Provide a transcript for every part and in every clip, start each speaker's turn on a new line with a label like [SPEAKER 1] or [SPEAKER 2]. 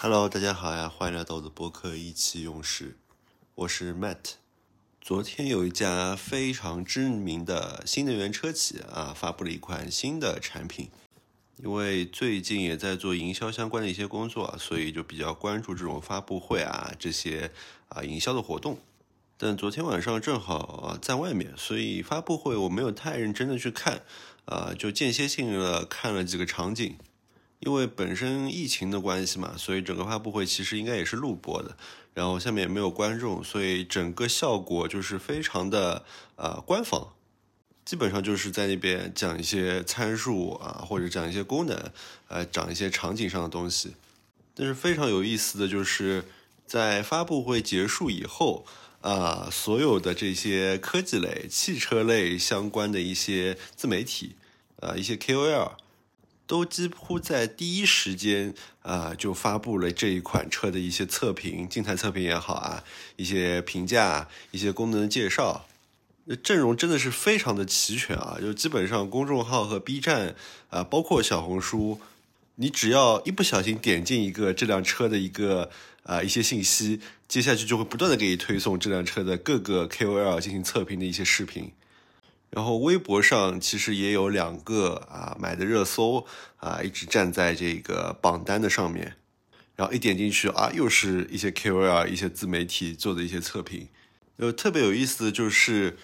[SPEAKER 1] Hello，大家好呀，欢迎来到我的播客意气用事，我是 Matt。昨天有一家非常知名的新能源车企啊，发布了一款新的产品。因为最近也在做营销相关的一些工作，所以就比较关注这种发布会啊这些啊营销的活动。但昨天晚上正好在外面，所以发布会我没有太认真的去看，啊，就间歇性的看了几个场景。因为本身疫情的关系嘛，所以整个发布会其实应该也是录播的，然后下面也没有观众，所以整个效果就是非常的呃官方，基本上就是在那边讲一些参数啊，或者讲一些功能，呃，讲一些场景上的东西。但是非常有意思的就是在发布会结束以后啊，所有的这些科技类、汽车类相关的一些自媒体，呃，一些 KOL。都几乎在第一时间啊，就发布了这一款车的一些测评、静态测评也好啊，一些评价、一些功能的介绍，阵容真的是非常的齐全啊！就基本上公众号和 B 站啊，包括小红书，你只要一不小心点进一个这辆车的一个啊一些信息，接下去就会不断的给你推送这辆车的各个 KOL 进行测评的一些视频。然后微博上其实也有两个啊买的热搜啊，一直站在这个榜单的上面。然后一点进去啊，又是一些 KOL、一些自媒体做的一些测评。呃特别有意思的就是，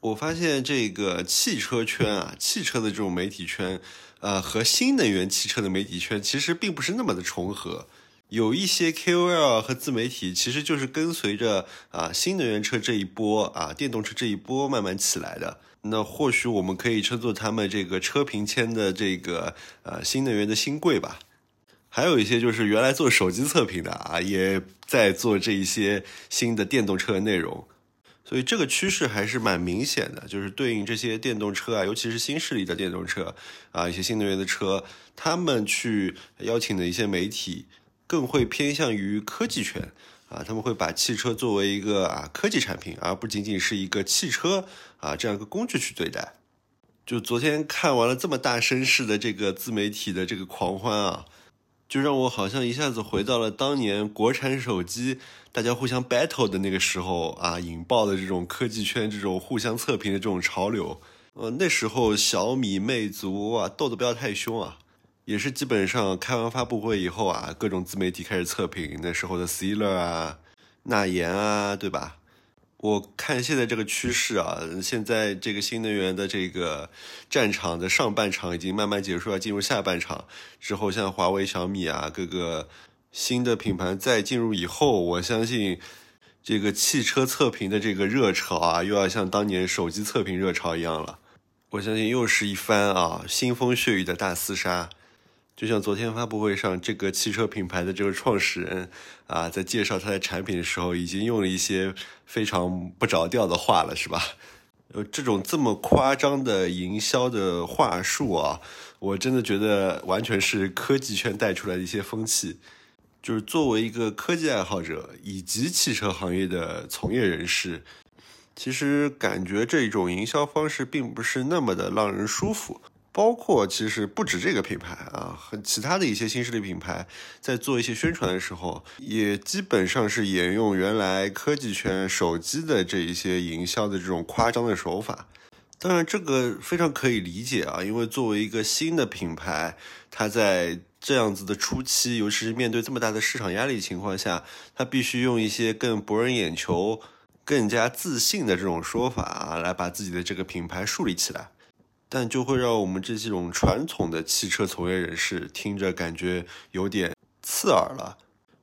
[SPEAKER 1] 我发现这个汽车圈啊，汽车的这种媒体圈，呃，和新能源汽车的媒体圈其实并不是那么的重合。有一些 KOL 和自媒体其实就是跟随着啊新能源车这一波啊电动车这一波慢慢起来的。那或许我们可以称作他们这个车评签的这个呃新能源的新贵吧。还有一些就是原来做手机测评的啊，也在做这一些新的电动车的内容。所以这个趋势还是蛮明显的，就是对应这些电动车啊，尤其是新势力的电动车啊，一些新能源的车，他们去邀请的一些媒体。更会偏向于科技圈啊，他们会把汽车作为一个啊科技产品，而不仅仅是一个汽车啊这样一个工具去对待。就昨天看完了这么大声势的这个自媒体的这个狂欢啊，就让我好像一下子回到了当年国产手机大家互相 battle 的那个时候啊，引爆的这种科技圈这种互相测评的这种潮流。呃，那时候小米、魅族啊斗得不要太凶啊。也是基本上开完发布会以后啊，各种自媒体开始测评那时候的 C 乐啊、纳言啊，对吧？我看现在这个趋势啊，现在这个新能源的这个战场的上半场已经慢慢结束，要进入下半场之后，像华为、小米啊，各个新的品牌再进入以后，我相信这个汽车测评的这个热潮啊，又要像当年手机测评热潮一样了。我相信又是一番啊腥风血雨的大厮杀。就像昨天发布会上，这个汽车品牌的这个创始人啊，在介绍他的产品的时候，已经用了一些非常不着调的话了，是吧？呃，这种这么夸张的营销的话术啊，我真的觉得完全是科技圈带出来的一些风气。就是作为一个科技爱好者以及汽车行业的从业人士，其实感觉这种营销方式并不是那么的让人舒服。包括其实不止这个品牌啊，和其他的一些新势力品牌，在做一些宣传的时候，也基本上是沿用原来科技圈手机的这一些营销的这种夸张的手法。当然，这个非常可以理解啊，因为作为一个新的品牌，它在这样子的初期，尤其是面对这么大的市场压力情况下，它必须用一些更博人眼球、更加自信的这种说法啊，来把自己的这个品牌树立起来。但就会让我们这种传统的汽车从业人士听着感觉有点刺耳了，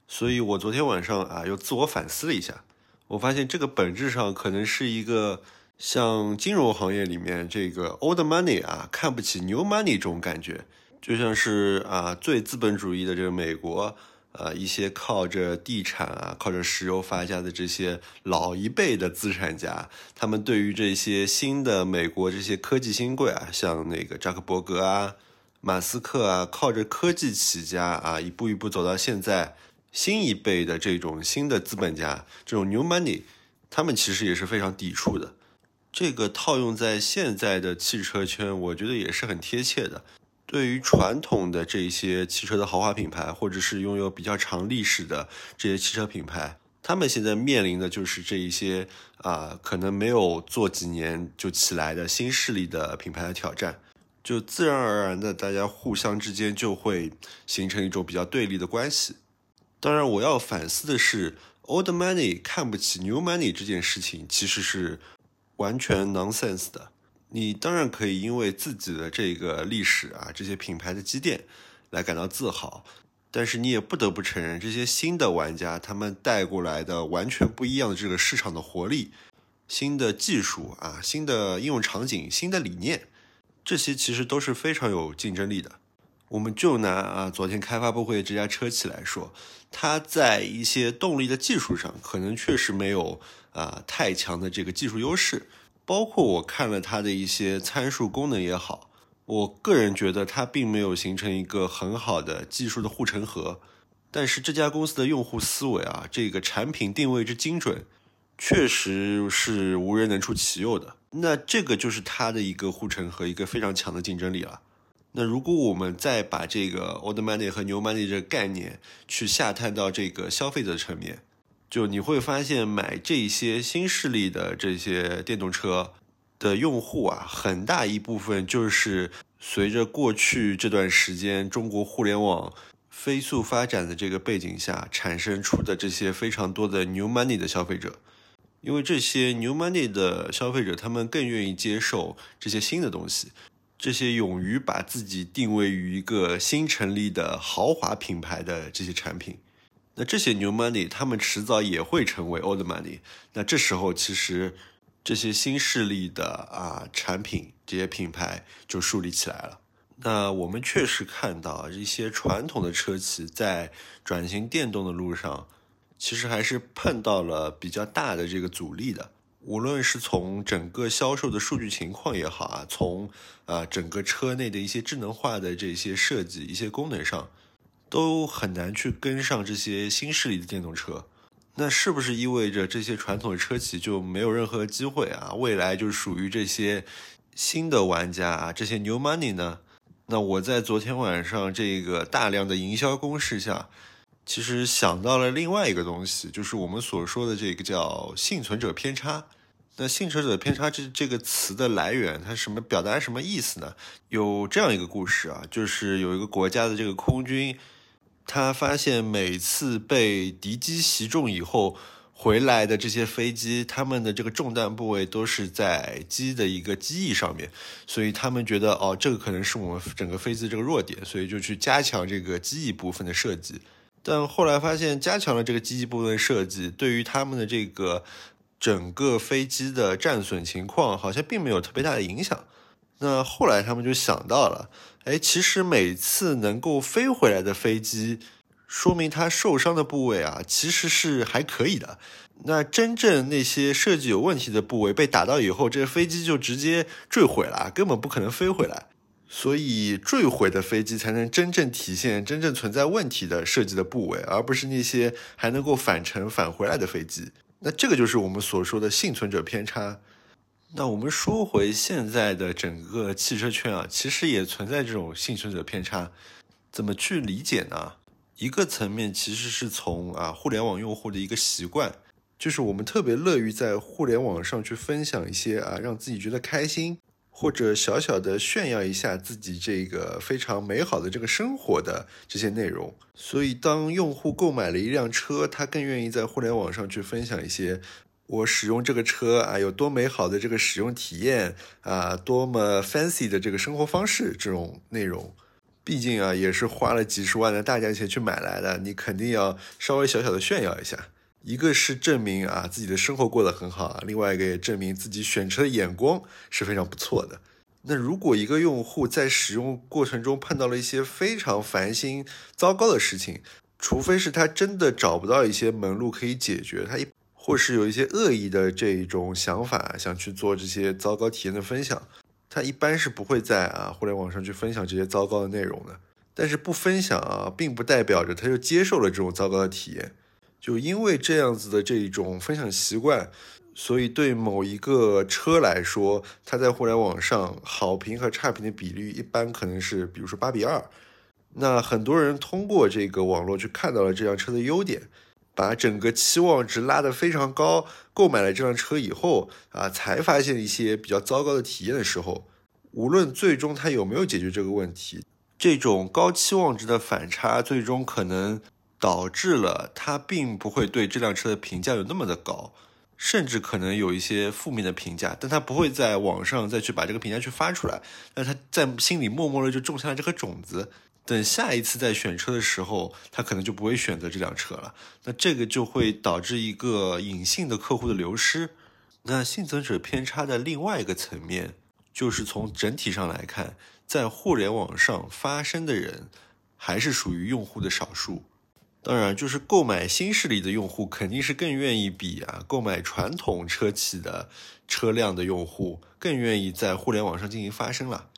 [SPEAKER 1] 所以我昨天晚上啊又自我反思了一下，我发现这个本质上可能是一个像金融行业里面这个 old money 啊看不起 new money 这种感觉，就像是啊最资本主义的这个美国。呃，一些靠着地产啊、靠着石油发家的这些老一辈的资产家，他们对于这些新的美国这些科技新贵啊，像那个扎克伯格啊、马斯克啊，靠着科技起家啊，一步一步走到现在，新一辈的这种新的资本家，这种 new money，他们其实也是非常抵触的。这个套用在现在的汽车圈，我觉得也是很贴切的。对于传统的这些汽车的豪华品牌，或者是拥有比较长历史的这些汽车品牌，他们现在面临的就是这一些啊，可能没有做几年就起来的新势力的品牌的挑战，就自然而然的，大家互相之间就会形成一种比较对立的关系。当然，我要反思的是，old money 看不起 new money 这件事情，其实是完全 nonsense 的。你当然可以因为自己的这个历史啊，这些品牌的积淀来感到自豪，但是你也不得不承认，这些新的玩家他们带过来的完全不一样的这个市场的活力、新的技术啊、新的应用场景、新的理念，这些其实都是非常有竞争力的。我们就拿啊昨天开发布会这家车企来说，它在一些动力的技术上可能确实没有啊太强的这个技术优势。包括我看了它的一些参数功能也好，我个人觉得它并没有形成一个很好的技术的护城河。但是这家公司的用户思维啊，这个产品定位之精准，确实是无人能出其右的。那这个就是它的一个护城河，一个非常强的竞争力了。那如果我们再把这个 old money 和 new money 这个概念去下探到这个消费者层面。就你会发现，买这些新势力的这些电动车的用户啊，很大一部分就是随着过去这段时间中国互联网飞速发展的这个背景下产生出的这些非常多的 new money 的消费者。因为这些 new money 的消费者，他们更愿意接受这些新的东西，这些勇于把自己定位于一个新成立的豪华品牌的这些产品。那这些 new money，他们迟早也会成为 old money。那这时候，其实这些新势力的啊产品，这些品牌就树立起来了。那我们确实看到一些传统的车企在转型电动的路上，其实还是碰到了比较大的这个阻力的。无论是从整个销售的数据情况也好啊，从啊整个车内的一些智能化的这些设计、一些功能上。都很难去跟上这些新势力的电动车，那是不是意味着这些传统的车企就没有任何机会啊？未来就属于这些新的玩家啊，这些 new money 呢？那我在昨天晚上这个大量的营销攻势下，其实想到了另外一个东西，就是我们所说的这个叫幸存者偏差。那幸存者偏差这这个词的来源，它什么表达什么意思呢？有这样一个故事啊，就是有一个国家的这个空军。他发现每次被敌机袭中以后回来的这些飞机，他们的这个中弹部位都是在机的一个机翼上面，所以他们觉得哦，这个可能是我们整个飞机这个弱点，所以就去加强这个机翼部分的设计。但后来发现，加强了这个机翼部分设计，对于他们的这个整个飞机的战损情况，好像并没有特别大的影响。那后来他们就想到了。哎，其实每次能够飞回来的飞机，说明它受伤的部位啊，其实是还可以的。那真正那些设计有问题的部位被打到以后，这个飞机就直接坠毁了，根本不可能飞回来。所以坠毁的飞机才能真正体现真正存在问题的设计的部位，而不是那些还能够返程返回来的飞机。那这个就是我们所说的幸存者偏差。那我们说回现在的整个汽车圈啊，其实也存在这种幸存者偏差。怎么去理解呢？一个层面其实是从啊互联网用户的一个习惯，就是我们特别乐于在互联网上去分享一些啊让自己觉得开心，或者小小的炫耀一下自己这个非常美好的这个生活的这些内容。所以当用户购买了一辆车，他更愿意在互联网上去分享一些。我使用这个车啊，有多美好的这个使用体验啊，多么 fancy 的这个生活方式，这种内容，毕竟啊也是花了几十万的大价钱去买来的，你肯定要稍微小小的炫耀一下。一个是证明啊自己的生活过得很好，另外一个也证明自己选车的眼光是非常不错的。那如果一个用户在使用过程中碰到了一些非常烦心、糟糕的事情，除非是他真的找不到一些门路可以解决，他一。或是有一些恶意的这一种想法，想去做这些糟糕体验的分享，他一般是不会在啊互联网上去分享这些糟糕的内容的。但是不分享啊，并不代表着他就接受了这种糟糕的体验。就因为这样子的这种分享习惯，所以对某一个车来说，它在互联网上好评和差评的比率一般可能是，比如说八比二。那很多人通过这个网络去看到了这辆车的优点，把整个期望值拉得非常高，购买了这辆车以后啊，才发现一些比较糟糕的体验的时候，无论最终他有没有解决这个问题，这种高期望值的反差，最终可能导致了他并不会对这辆车的评价有那么的高，甚至可能有一些负面的评价，但他不会在网上再去把这个评价去发出来，那他在心里默默的就种下了这颗种子。等下一次在选车的时候，他可能就不会选择这辆车了。那这个就会导致一个隐性的客户的流失。那幸存者偏差的另外一个层面，就是从整体上来看，在互联网上发生的人，还是属于用户的少数。当然，就是购买新势力的用户，肯定是更愿意比啊购买传统车企的车辆的用户，更愿意在互联网上进行发声了。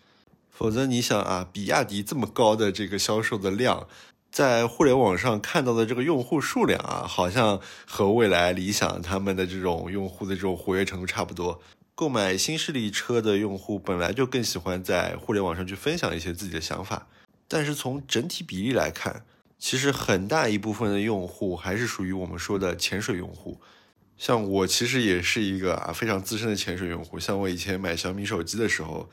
[SPEAKER 1] 否则，你想啊，比亚迪这么高的这个销售的量，在互联网上看到的这个用户数量啊，好像和未来理想他们的这种用户的这种活跃程度差不多。购买新势力车的用户本来就更喜欢在互联网上去分享一些自己的想法，但是从整体比例来看，其实很大一部分的用户还是属于我们说的潜水用户。像我其实也是一个啊非常资深的潜水用户，像我以前买小米手机的时候。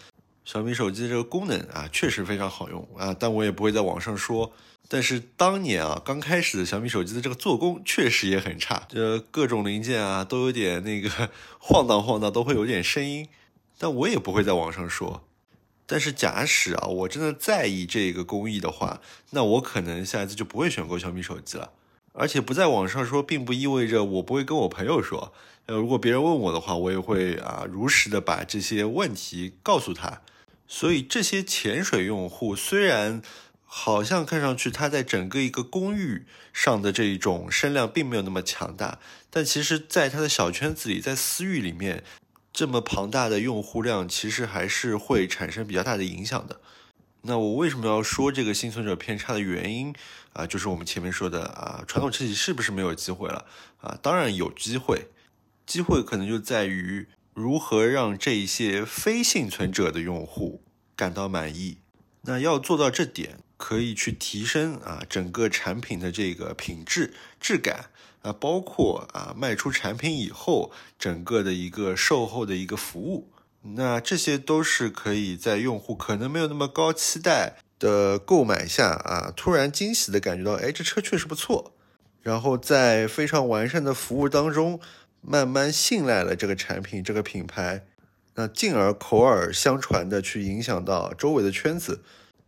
[SPEAKER 1] 小米手机的这个功能啊，确实非常好用啊，但我也不会在网上说。但是当年啊，刚开始的小米手机的这个做工确实也很差，这各种零件啊都有点那个晃荡晃荡，都会有点声音。但我也不会在网上说。但是假使啊，我真的在意这个工艺的话，那我可能下一次就不会选购小米手机了。而且不在网上说，并不意味着我不会跟我朋友说。呃，如果别人问我的话，我也会啊如实的把这些问题告诉他。所以这些潜水用户虽然好像看上去他在整个一个公寓上的这一种声量并没有那么强大，但其实在他的小圈子里，在私域里面，这么庞大的用户量其实还是会产生比较大的影响的。那我为什么要说这个幸存者偏差的原因啊？就是我们前面说的啊，传统车企是不是没有机会了啊？当然有机会，机会可能就在于。如何让这一些非幸存者的用户感到满意？那要做到这点，可以去提升啊整个产品的这个品质、质感啊，包括啊卖出产品以后整个的一个售后的一个服务。那这些都是可以在用户可能没有那么高期待的购买下啊，突然惊喜的感觉到，哎，这车确实不错。然后在非常完善的服务当中。慢慢信赖了这个产品、这个品牌，那进而口耳相传的去影响到周围的圈子，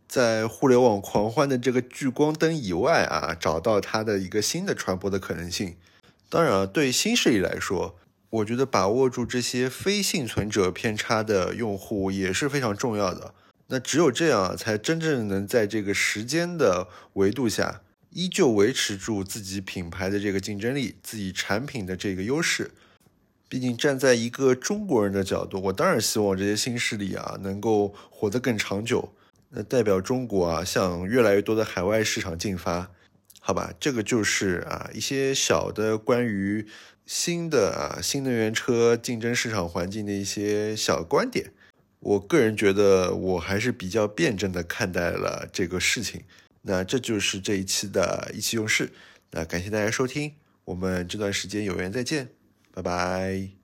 [SPEAKER 1] 在互联网狂欢的这个聚光灯以外啊，找到它的一个新的传播的可能性。当然，对新势力来说，我觉得把握住这些非幸存者偏差的用户也是非常重要的。那只有这样，才真正能在这个时间的维度下。依旧维持住自己品牌的这个竞争力，自己产品的这个优势。毕竟站在一个中国人的角度，我当然希望这些新势力啊能够活得更长久，那代表中国啊向越来越多的海外市场进发。好吧，这个就是啊一些小的关于新的啊新能源车竞争市场环境的一些小观点。我个人觉得我还是比较辩证的看待了这个事情。那这就是这一期的意气用事。那感谢大家收听，我们这段时间有缘再见，拜拜。